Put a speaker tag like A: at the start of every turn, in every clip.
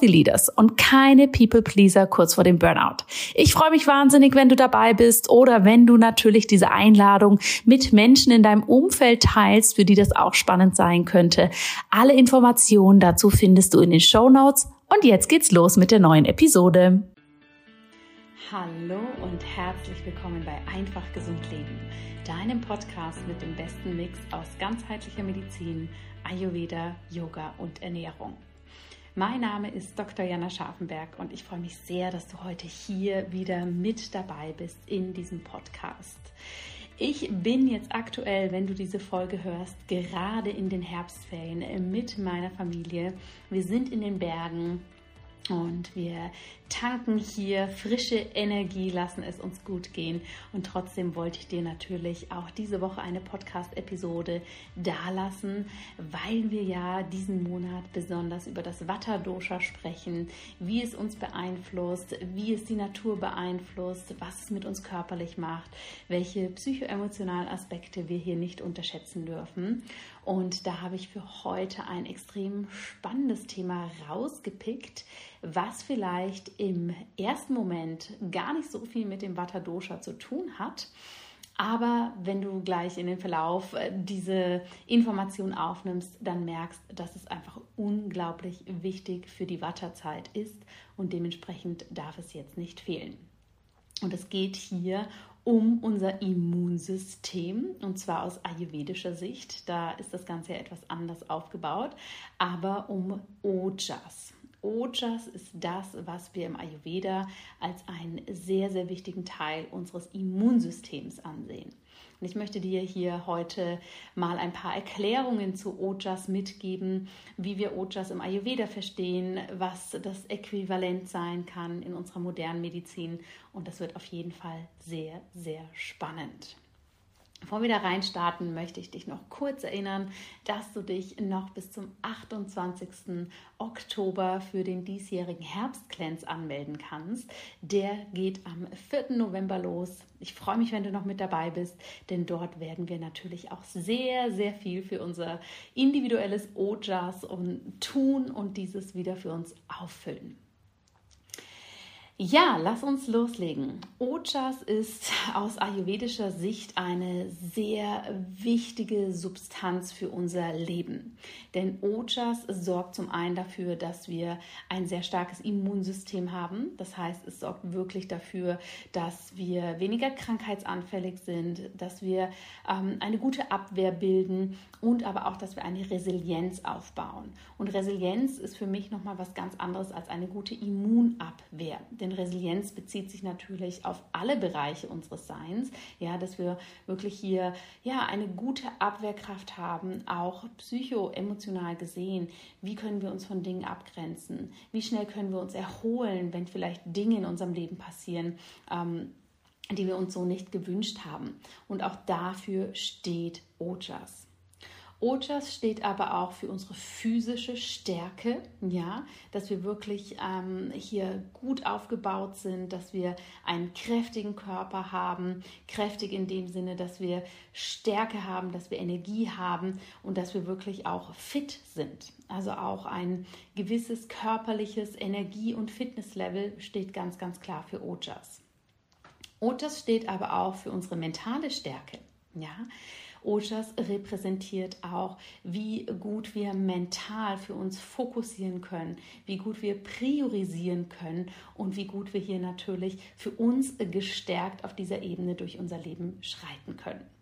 A: Healthy Leaders und keine People Pleaser kurz vor dem Burnout. Ich freue mich wahnsinnig, wenn du dabei bist oder wenn du natürlich diese Einladung mit Menschen in deinem Umfeld teilst, für die das auch spannend sein könnte. Alle Informationen dazu findest du in den Show Notes. Und jetzt geht's los mit der neuen Episode.
B: Hallo und herzlich willkommen bei Einfach Gesund Leben, deinem Podcast mit dem besten Mix aus ganzheitlicher Medizin, Ayurveda, Yoga und Ernährung. Mein Name ist Dr. Jana Scharfenberg und ich freue mich sehr, dass du heute hier wieder mit dabei bist in diesem Podcast. Ich bin jetzt aktuell, wenn du diese Folge hörst, gerade in den Herbstferien mit meiner Familie. Wir sind in den Bergen und wir tanken hier frische Energie, lassen es uns gut gehen. Und trotzdem wollte ich dir natürlich auch diese Woche eine Podcast-Episode dalassen, weil wir ja diesen Monat besonders über das Vata-Dosha sprechen, wie es uns beeinflusst, wie es die Natur beeinflusst, was es mit uns körperlich macht, welche psychoemotionalen Aspekte wir hier nicht unterschätzen dürfen. Und da habe ich für heute ein extrem spannendes Thema rausgepickt, was vielleicht im ersten Moment gar nicht so viel mit dem Vata Dosha zu tun hat. Aber wenn du gleich in den Verlauf äh, diese Information aufnimmst, dann merkst, dass es einfach unglaublich wichtig für die Vata-Zeit ist und dementsprechend darf es jetzt nicht fehlen. Und es geht hier um unser Immunsystem und zwar aus ayurvedischer Sicht. Da ist das Ganze ja etwas anders aufgebaut, aber um Ojas. Ojas ist das, was wir im Ayurveda als einen sehr, sehr wichtigen Teil unseres Immunsystems ansehen. Und ich möchte dir hier heute mal ein paar Erklärungen zu Ojas mitgeben, wie wir Ojas im Ayurveda verstehen, was das Äquivalent sein kann in unserer modernen Medizin. Und das wird auf jeden Fall sehr, sehr spannend. Bevor wir da reinstarten, möchte ich dich noch kurz erinnern, dass du dich noch bis zum 28. Oktober für den diesjährigen Herbstcleanse anmelden kannst. Der geht am 4. November los. Ich freue mich, wenn du noch mit dabei bist, denn dort werden wir natürlich auch sehr, sehr viel für unser individuelles Ojas tun und dieses wieder für uns auffüllen. Ja, lass uns loslegen. Ojas ist aus ayurvedischer Sicht eine sehr wichtige Substanz für unser Leben. Denn Ojas sorgt zum einen dafür, dass wir ein sehr starkes Immunsystem haben. Das heißt, es sorgt wirklich dafür, dass wir weniger krankheitsanfällig sind, dass wir ähm, eine gute Abwehr bilden und aber auch, dass wir eine Resilienz aufbauen. Und Resilienz ist für mich nochmal was ganz anderes als eine gute Immunabwehr. Denn denn Resilienz bezieht sich natürlich auf alle Bereiche unseres Seins, ja, dass wir wirklich hier ja eine gute Abwehrkraft haben, auch psychoemotional gesehen. Wie können wir uns von Dingen abgrenzen? Wie schnell können wir uns erholen, wenn vielleicht Dinge in unserem Leben passieren? Ähm, die wir uns so nicht gewünscht haben. Und auch dafür steht Ojas. Ojas steht aber auch für unsere physische Stärke, ja, dass wir wirklich ähm, hier gut aufgebaut sind, dass wir einen kräftigen Körper haben, kräftig in dem Sinne, dass wir Stärke haben, dass wir Energie haben und dass wir wirklich auch fit sind. Also auch ein gewisses körperliches Energie- und Fitnesslevel steht ganz, ganz klar für Ojas. Ojas steht aber auch für unsere mentale Stärke, ja. Ojas repräsentiert auch, wie gut wir mental für uns fokussieren können, wie gut wir priorisieren können und wie gut wir hier natürlich für uns gestärkt auf dieser Ebene durch unser Leben schreiten können.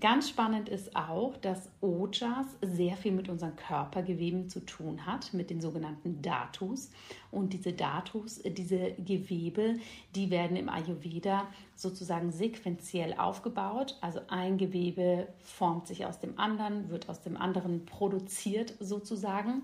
B: Ganz spannend ist auch, dass Ojas sehr viel mit unseren Körpergeweben zu tun hat, mit den sogenannten Datus. Und diese Datus, diese Gewebe, die werden im Ayurveda sozusagen sequenziell aufgebaut. Also ein Gewebe formt sich aus dem anderen, wird aus dem anderen produziert sozusagen.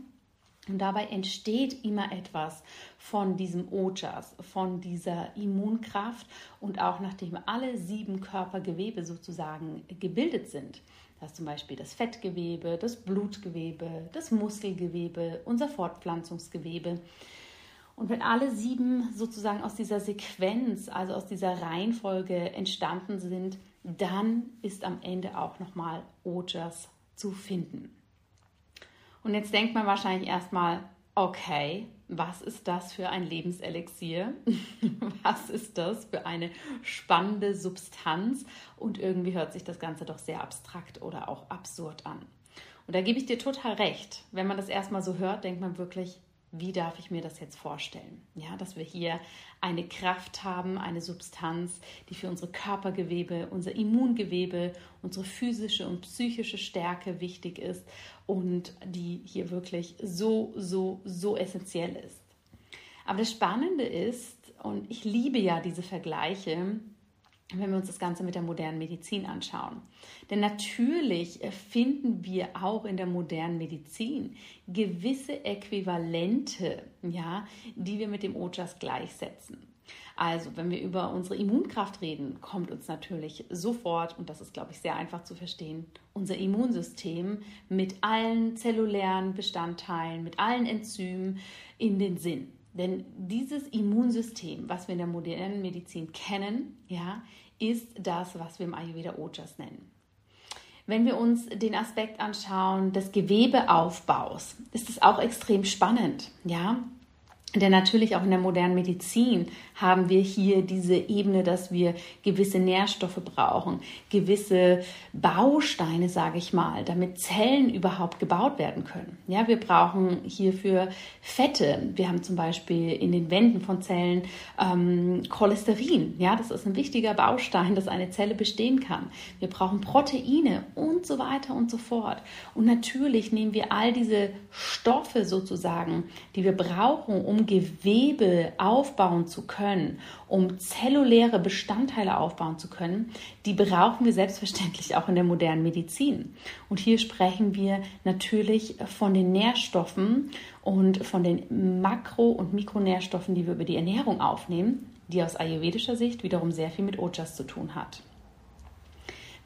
B: Und dabei entsteht immer etwas von diesem Ojas, von dieser Immunkraft. Und auch nachdem alle sieben Körpergewebe sozusagen gebildet sind, das ist zum Beispiel das Fettgewebe, das Blutgewebe, das Muskelgewebe, unser Fortpflanzungsgewebe. Und wenn alle sieben sozusagen aus dieser Sequenz, also aus dieser Reihenfolge entstanden sind, dann ist am Ende auch nochmal Ojas zu finden. Und jetzt denkt man wahrscheinlich erstmal, okay, was ist das für ein Lebenselixier? was ist das für eine spannende Substanz? Und irgendwie hört sich das Ganze doch sehr abstrakt oder auch absurd an. Und da gebe ich dir total recht. Wenn man das erstmal so hört, denkt man wirklich, wie darf ich mir das jetzt vorstellen? Ja, dass wir hier eine Kraft haben, eine Substanz, die für unsere Körpergewebe, unser Immungewebe, unsere physische und psychische Stärke wichtig ist und die hier wirklich so, so, so essentiell ist. Aber das Spannende ist, und ich liebe ja diese Vergleiche, wenn wir uns das Ganze mit der modernen Medizin anschauen. Denn natürlich finden wir auch in der modernen Medizin gewisse Äquivalente, ja, die wir mit dem Ojas gleichsetzen. Also, wenn wir über unsere Immunkraft reden, kommt uns natürlich sofort, und das ist, glaube ich, sehr einfach zu verstehen, unser Immunsystem mit allen zellulären Bestandteilen, mit allen Enzymen in den Sinn. Denn dieses Immunsystem, was wir in der modernen Medizin kennen, ja, ist das, was wir im Ayurveda Ojas nennen. Wenn wir uns den Aspekt anschauen des Gewebeaufbaus, ist es auch extrem spannend, ja. Denn natürlich auch in der modernen Medizin haben wir hier diese Ebene, dass wir gewisse Nährstoffe brauchen, gewisse Bausteine, sage ich mal, damit Zellen überhaupt gebaut werden können. Ja, wir brauchen hierfür Fette. Wir haben zum Beispiel in den Wänden von Zellen ähm, Cholesterin. Ja, das ist ein wichtiger Baustein, dass eine Zelle bestehen kann. Wir brauchen Proteine und so weiter und so fort. Und natürlich nehmen wir all diese Stoffe sozusagen, die wir brauchen, um Gewebe aufbauen zu können um zelluläre Bestandteile aufbauen zu können, die brauchen wir selbstverständlich auch in der modernen Medizin. Und hier sprechen wir natürlich von den Nährstoffen und von den Makro- und Mikronährstoffen, die wir über die Ernährung aufnehmen, die aus ayurvedischer Sicht wiederum sehr viel mit Ojas zu tun hat.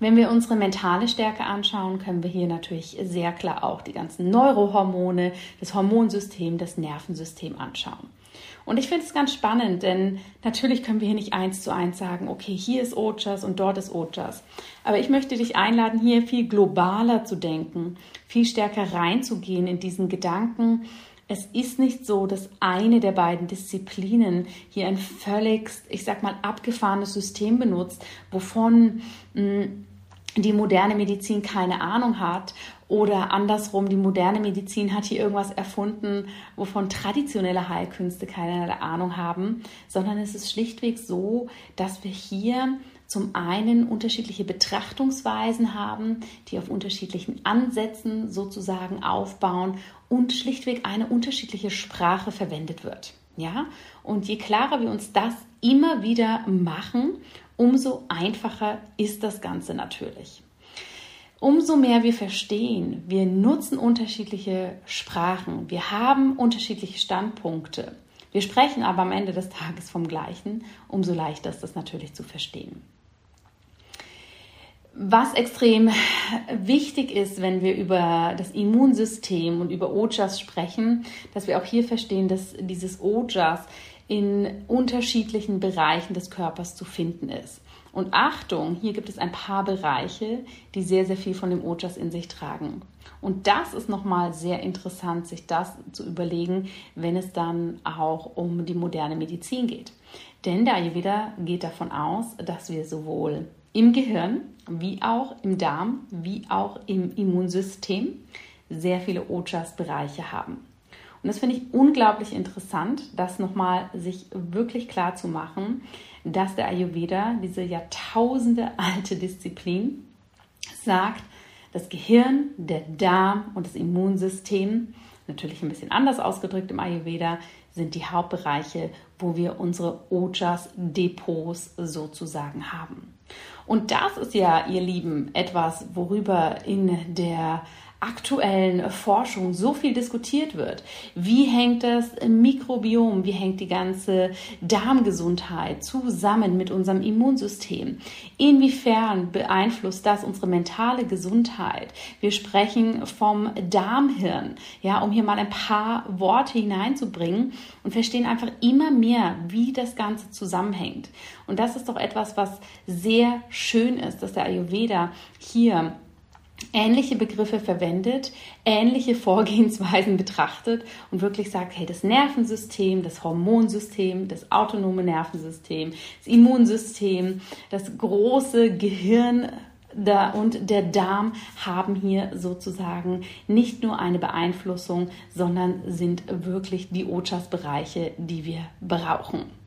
B: Wenn wir unsere mentale Stärke anschauen, können wir hier natürlich sehr klar auch die ganzen Neurohormone, das Hormonsystem, das Nervensystem anschauen. Und ich finde es ganz spannend, denn natürlich können wir hier nicht eins zu eins sagen, okay, hier ist Ojas und dort ist Ojas. Aber ich möchte dich einladen, hier viel globaler zu denken, viel stärker reinzugehen in diesen Gedanken. Es ist nicht so, dass eine der beiden Disziplinen hier ein völlig, ich sag mal, abgefahrenes System benutzt, wovon hm, die moderne Medizin keine Ahnung hat oder andersrum, die moderne Medizin hat hier irgendwas erfunden, wovon traditionelle Heilkünste keine Ahnung haben, sondern es ist schlichtweg so, dass wir hier zum einen unterschiedliche Betrachtungsweisen haben, die auf unterschiedlichen Ansätzen sozusagen aufbauen und schlichtweg eine unterschiedliche Sprache verwendet wird. Ja, und je klarer wir uns das immer wieder machen, umso einfacher ist das Ganze natürlich. Umso mehr wir verstehen, wir nutzen unterschiedliche Sprachen, wir haben unterschiedliche Standpunkte, wir sprechen aber am Ende des Tages vom Gleichen, umso leichter ist das natürlich zu verstehen. Was extrem wichtig ist, wenn wir über das Immunsystem und über Ojas sprechen, dass wir auch hier verstehen, dass dieses Ojas in unterschiedlichen Bereichen des Körpers zu finden ist. Und Achtung, hier gibt es ein paar Bereiche, die sehr, sehr viel von dem Ojas in sich tragen. Und das ist nochmal sehr interessant, sich das zu überlegen, wenn es dann auch um die moderne Medizin geht. Denn der Ayurveda geht davon aus, dass wir sowohl im Gehirn, wie auch im Darm, wie auch im Immunsystem sehr viele Ojas-Bereiche haben. Und das finde ich unglaublich interessant, das nochmal sich wirklich klar zu machen, dass der Ayurveda, diese Jahrtausende alte Disziplin, sagt, das Gehirn, der Darm und das Immunsystem, natürlich ein bisschen anders ausgedrückt im Ayurveda, sind die Hauptbereiche, wo wir unsere Ojas-Depots sozusagen haben. Und das ist ja, ihr Lieben, etwas, worüber in der aktuellen Forschung so viel diskutiert wird. Wie hängt das Mikrobiom, wie hängt die ganze Darmgesundheit zusammen mit unserem Immunsystem? Inwiefern beeinflusst das unsere mentale Gesundheit? Wir sprechen vom Darmhirn, ja, um hier mal ein paar Worte hineinzubringen und verstehen einfach immer mehr, wie das Ganze zusammenhängt. Und das ist doch etwas, was sehr schön ist, dass der Ayurveda hier ähnliche Begriffe verwendet, ähnliche Vorgehensweisen betrachtet und wirklich sagt, hey, das Nervensystem, das Hormonsystem, das autonome Nervensystem, das Immunsystem, das große Gehirn und der Darm haben hier sozusagen nicht nur eine Beeinflussung, sondern sind wirklich die Ojas-Bereiche, die wir brauchen.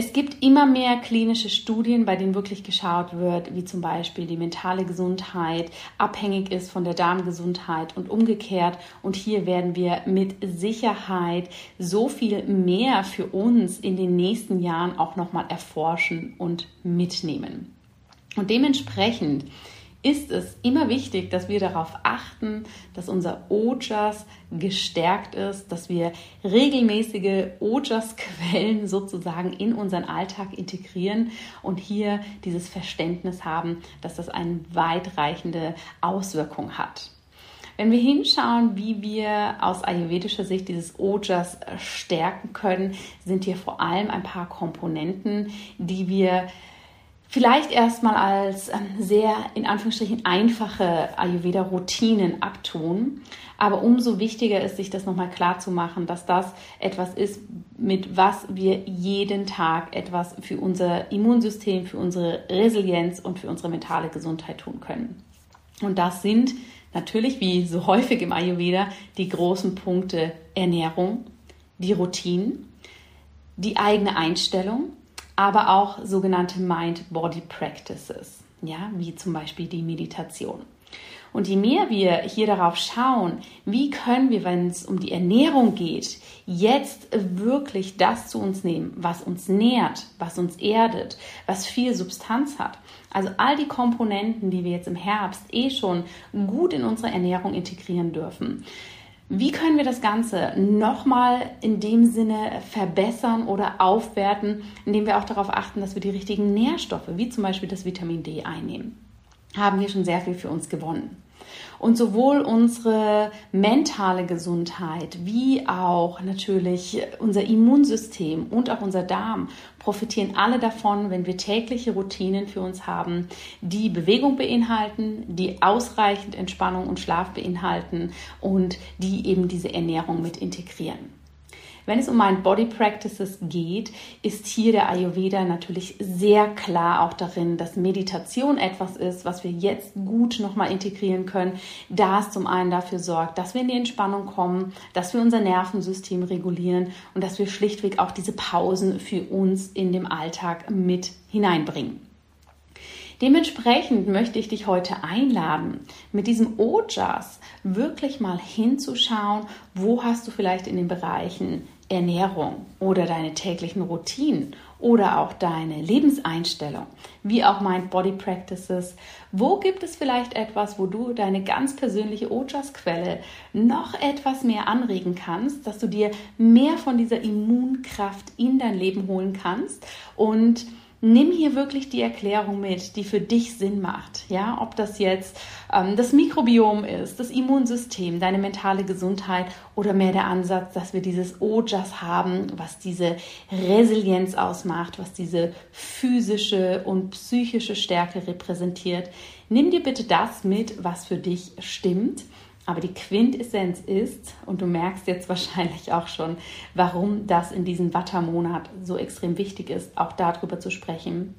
B: Es gibt immer mehr klinische Studien, bei denen wirklich geschaut wird, wie zum Beispiel die mentale Gesundheit abhängig ist von der Darmgesundheit und umgekehrt. Und hier werden wir mit Sicherheit so viel mehr für uns in den nächsten Jahren auch nochmal erforschen und mitnehmen. Und dementsprechend ist es immer wichtig, dass wir darauf achten, dass unser Ojas gestärkt ist, dass wir regelmäßige Ojas-Quellen sozusagen in unseren Alltag integrieren und hier dieses Verständnis haben, dass das eine weitreichende Auswirkung hat. Wenn wir hinschauen, wie wir aus ayurvedischer Sicht dieses Ojas stärken können, sind hier vor allem ein paar Komponenten, die wir vielleicht erstmal als ähm, sehr in Anführungsstrichen einfache Ayurveda-Routinen abtun. Aber umso wichtiger ist, sich das nochmal klar zu machen, dass das etwas ist, mit was wir jeden Tag etwas für unser Immunsystem, für unsere Resilienz und für unsere mentale Gesundheit tun können. Und das sind natürlich, wie so häufig im Ayurveda, die großen Punkte Ernährung, die Routinen, die eigene Einstellung, aber auch sogenannte Mind-Body-Practices, ja, wie zum Beispiel die Meditation. Und je mehr wir hier darauf schauen, wie können wir, wenn es um die Ernährung geht, jetzt wirklich das zu uns nehmen, was uns nährt, was uns erdet, was viel Substanz hat. Also all die Komponenten, die wir jetzt im Herbst eh schon gut in unsere Ernährung integrieren dürfen. Wie können wir das Ganze nochmal in dem Sinne verbessern oder aufwerten, indem wir auch darauf achten, dass wir die richtigen Nährstoffe, wie zum Beispiel das Vitamin D, einnehmen? Haben wir schon sehr viel für uns gewonnen. Und sowohl unsere mentale Gesundheit wie auch natürlich unser Immunsystem und auch unser Darm profitieren alle davon, wenn wir tägliche Routinen für uns haben, die Bewegung beinhalten, die ausreichend Entspannung und Schlaf beinhalten und die eben diese Ernährung mit integrieren. Wenn es um Mind Body Practices geht, ist hier der Ayurveda natürlich sehr klar auch darin, dass Meditation etwas ist, was wir jetzt gut nochmal integrieren können, da es zum einen dafür sorgt, dass wir in die Entspannung kommen, dass wir unser Nervensystem regulieren und dass wir schlichtweg auch diese Pausen für uns in dem Alltag mit hineinbringen. Dementsprechend möchte ich dich heute einladen, mit diesem Ojas wirklich mal hinzuschauen, wo hast du vielleicht in den Bereichen Ernährung oder deine täglichen Routinen oder auch deine Lebenseinstellung, wie auch Mind Body Practices. Wo gibt es vielleicht etwas, wo du deine ganz persönliche Ojas-Quelle noch etwas mehr anregen kannst, dass du dir mehr von dieser Immunkraft in dein Leben holen kannst und nimm hier wirklich die Erklärung mit, die für dich Sinn macht. Ja, ob das jetzt ähm, das Mikrobiom ist, das Immunsystem, deine mentale Gesundheit oder mehr der Ansatz, dass wir dieses Ojas haben, was diese Resilienz ausmacht, was diese physische und psychische Stärke repräsentiert. Nimm dir bitte das mit, was für dich stimmt aber die Quintessenz ist, und du merkst jetzt wahrscheinlich auch schon, warum das in diesem Wattermonat so extrem wichtig ist, auch darüber zu sprechen.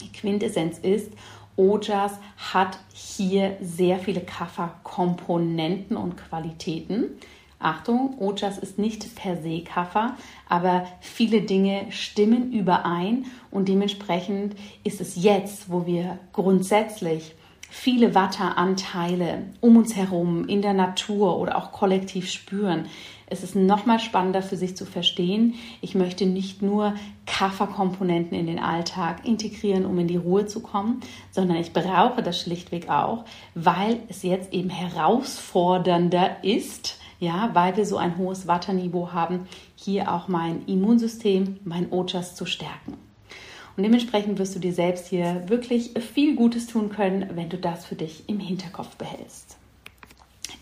B: Die Quintessenz ist, Ojas hat hier sehr viele Kafferkomponenten und Qualitäten. Achtung, Ojas ist nicht per se Kaffer, aber viele Dinge stimmen überein und dementsprechend ist es jetzt, wo wir grundsätzlich viele Watteranteile um uns herum in der Natur oder auch kollektiv spüren, es ist nochmal spannender für sich zu verstehen. Ich möchte nicht nur Kafferkomponenten in den Alltag integrieren, um in die Ruhe zu kommen, sondern ich brauche das schlichtweg auch, weil es jetzt eben herausfordernder ist, ja, weil wir so ein hohes Watterniveau haben, hier auch mein Immunsystem, mein Ojas zu stärken. Und dementsprechend wirst du dir selbst hier wirklich viel Gutes tun können, wenn du das für dich im Hinterkopf behältst.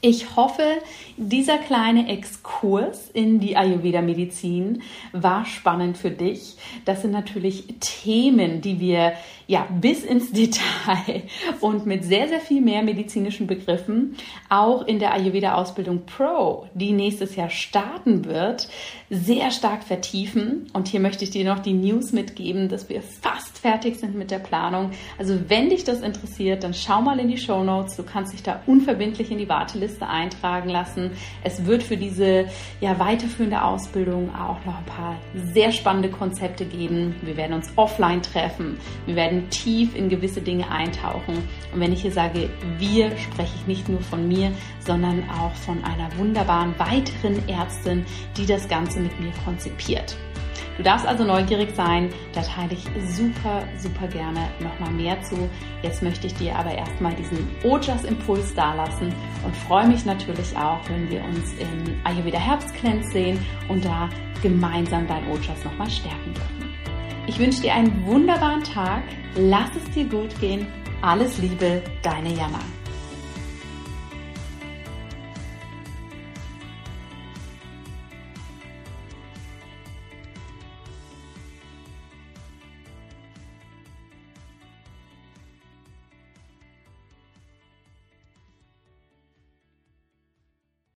B: Ich hoffe, dieser kleine Exkurs in die Ayurveda-Medizin war spannend für dich. Das sind natürlich Themen, die wir ja bis ins Detail und mit sehr, sehr viel mehr medizinischen Begriffen auch in der Ayurveda-Ausbildung Pro, die nächstes Jahr starten wird, sehr stark vertiefen. Und hier möchte ich dir noch die News mitgeben, dass wir fast fertig sind mit der Planung. Also wenn dich das interessiert, dann schau mal in die Show Notes. Du kannst dich da unverbindlich in die Warteliste eintragen lassen. Es wird für diese ja, weiterführende Ausbildung auch noch ein paar sehr spannende Konzepte geben. Wir werden uns offline treffen. Wir werden tief in gewisse Dinge eintauchen. Und wenn ich hier sage wir, spreche ich nicht nur von mir, sondern auch von einer wunderbaren weiteren Ärztin, die das Ganze mit mir konzipiert. Du darfst also neugierig sein, da teile ich super, super gerne nochmal mehr zu. Jetzt möchte ich dir aber erstmal diesen Ojas-Impuls dalassen und freue mich natürlich auch, wenn wir uns im Ayurveda Herbstcleanse sehen und da gemeinsam dein Ojas nochmal stärken dürfen. Ich wünsche dir einen wunderbaren Tag, lass es dir gut gehen, alles Liebe, deine Jana.